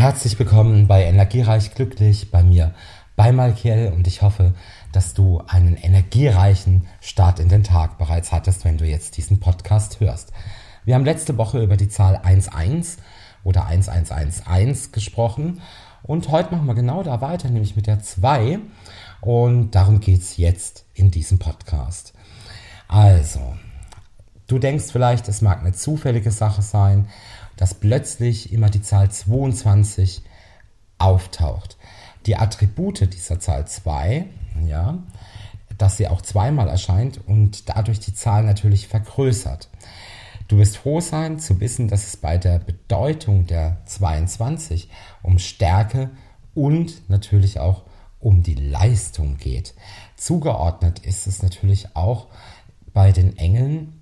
Herzlich willkommen bei Energiereich Glücklich bei mir, bei Malkiel und ich hoffe, dass du einen energiereichen Start in den Tag bereits hattest, wenn du jetzt diesen Podcast hörst. Wir haben letzte Woche über die Zahl 11 oder 1111 gesprochen und heute machen wir genau da weiter, nämlich mit der 2 und darum geht es jetzt in diesem Podcast. Also, du denkst vielleicht, es mag eine zufällige Sache sein, dass plötzlich immer die Zahl 22 auftaucht. Die Attribute dieser Zahl 2, ja, dass sie auch zweimal erscheint und dadurch die Zahl natürlich vergrößert. Du wirst froh sein zu wissen, dass es bei der Bedeutung der 22 um Stärke und natürlich auch um die Leistung geht. Zugeordnet ist es natürlich auch bei den Engeln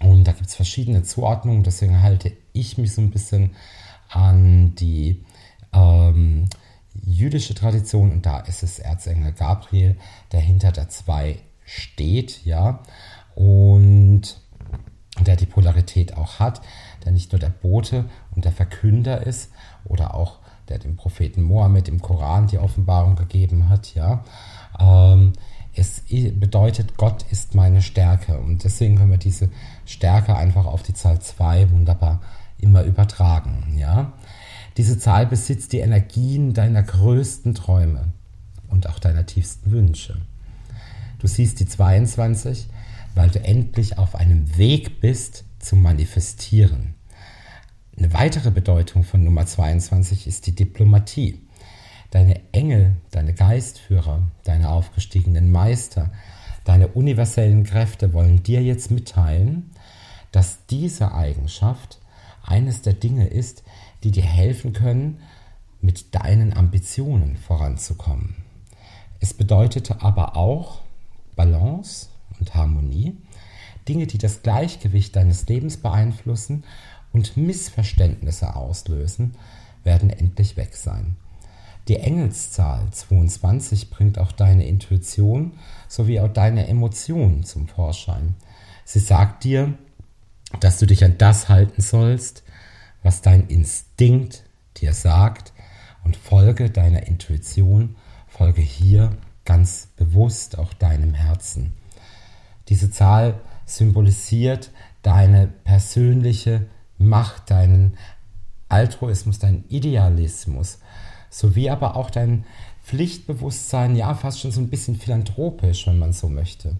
und da gibt es verschiedene Zuordnungen, deswegen halte ich mich so ein bisschen an die ähm, jüdische Tradition und da ist es Erzengel Gabriel, der hinter der zwei steht, ja, und der die Polarität auch hat, der nicht nur der Bote und der Verkünder ist oder auch der dem Propheten Mohammed im Koran die Offenbarung gegeben hat, ja. Ähm, es bedeutet, Gott ist meine Stärke. Und deswegen können wir diese Stärke einfach auf die Zahl 2 wunderbar immer übertragen. Ja? Diese Zahl besitzt die Energien deiner größten Träume und auch deiner tiefsten Wünsche. Du siehst die 22, weil du endlich auf einem Weg bist zum Manifestieren. Eine weitere Bedeutung von Nummer 22 ist die Diplomatie. Deine Engel, deine Geistführer, deine aufgestiegenen Meister, deine universellen Kräfte wollen dir jetzt mitteilen, dass diese Eigenschaft eines der Dinge ist, die dir helfen können, mit deinen Ambitionen voranzukommen. Es bedeutet aber auch Balance und Harmonie, Dinge, die das Gleichgewicht deines Lebens beeinflussen und Missverständnisse auslösen, werden endlich weg sein. Die Engelszahl 22 bringt auch deine Intuition sowie auch deine Emotionen zum Vorschein. Sie sagt dir, dass du dich an das halten sollst, was dein Instinkt dir sagt und folge deiner Intuition, folge hier ganz bewusst auch deinem Herzen. Diese Zahl symbolisiert deine persönliche Macht, deinen Altruismus, deinen Idealismus, sowie aber auch dein Pflichtbewusstsein, ja fast schon so ein bisschen philanthropisch, wenn man so möchte.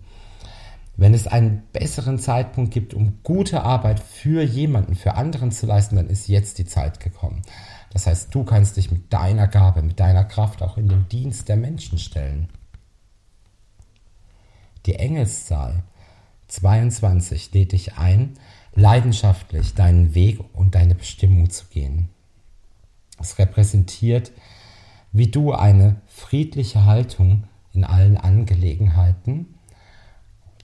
Wenn es einen besseren Zeitpunkt gibt, um gute Arbeit für jemanden, für anderen zu leisten, dann ist jetzt die Zeit gekommen. Das heißt, du kannst dich mit deiner Gabe, mit deiner Kraft auch in den Dienst der Menschen stellen. Die Engelszahl 22 lädt dich ein, leidenschaftlich deinen Weg und deine Bestimmung zu gehen. Es repräsentiert, wie du eine friedliche Haltung in allen Angelegenheiten,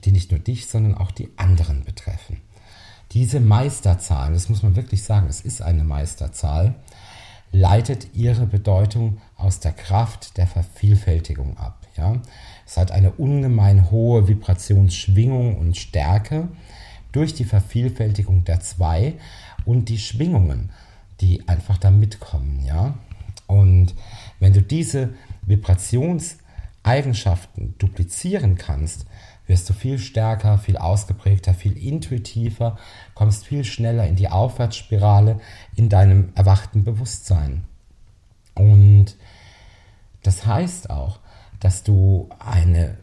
die nicht nur dich, sondern auch die anderen betreffen. Diese Meisterzahl, das muss man wirklich sagen, es ist eine Meisterzahl, leitet ihre Bedeutung aus der Kraft der Vervielfältigung ab. Ja? Es hat eine ungemein hohe Vibrationsschwingung und Stärke durch die Vervielfältigung der zwei und die Schwingungen die einfach da mitkommen, ja. Und wenn du diese Vibrationseigenschaften duplizieren kannst, wirst du viel stärker, viel ausgeprägter, viel intuitiver, kommst viel schneller in die Aufwärtsspirale in deinem erwachten Bewusstsein. Und das heißt auch, dass du eine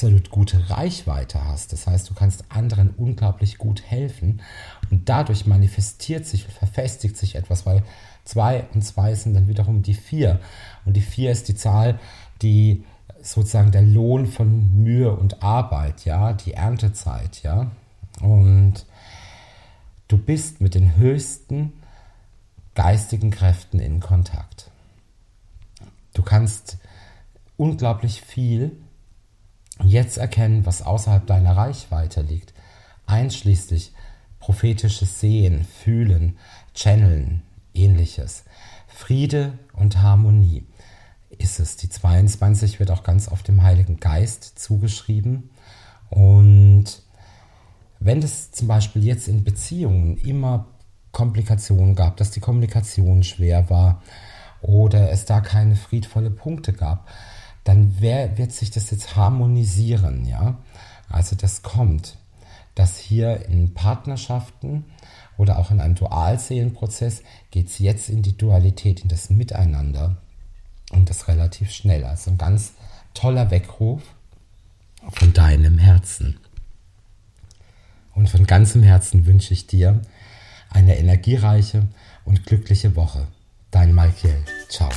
absolut gute Reichweite hast. Das heißt, du kannst anderen unglaublich gut helfen und dadurch manifestiert sich verfestigt sich etwas, weil zwei und zwei sind dann wiederum die vier. Und die vier ist die Zahl, die sozusagen der Lohn von Mühe und Arbeit, ja, die Erntezeit, ja. Und du bist mit den höchsten geistigen Kräften in Kontakt. Du kannst unglaublich viel jetzt erkennen, was außerhalb deiner Reichweite liegt, einschließlich prophetisches Sehen, Fühlen, Channeln, ähnliches. Friede und Harmonie ist es. Die 22 wird auch ganz oft dem Heiligen Geist zugeschrieben. Und wenn es zum Beispiel jetzt in Beziehungen immer Komplikationen gab, dass die Kommunikation schwer war oder es da keine friedvolle Punkte gab, dann wer, wird sich das jetzt harmonisieren, ja? Also das kommt, dass hier in Partnerschaften oder auch in einem Dualseelenprozess geht es jetzt in die Dualität, in das Miteinander und das relativ schnell. Also ein ganz toller Weckruf von deinem Herzen. Und von ganzem Herzen wünsche ich dir eine energiereiche und glückliche Woche. Dein Michael. Ciao.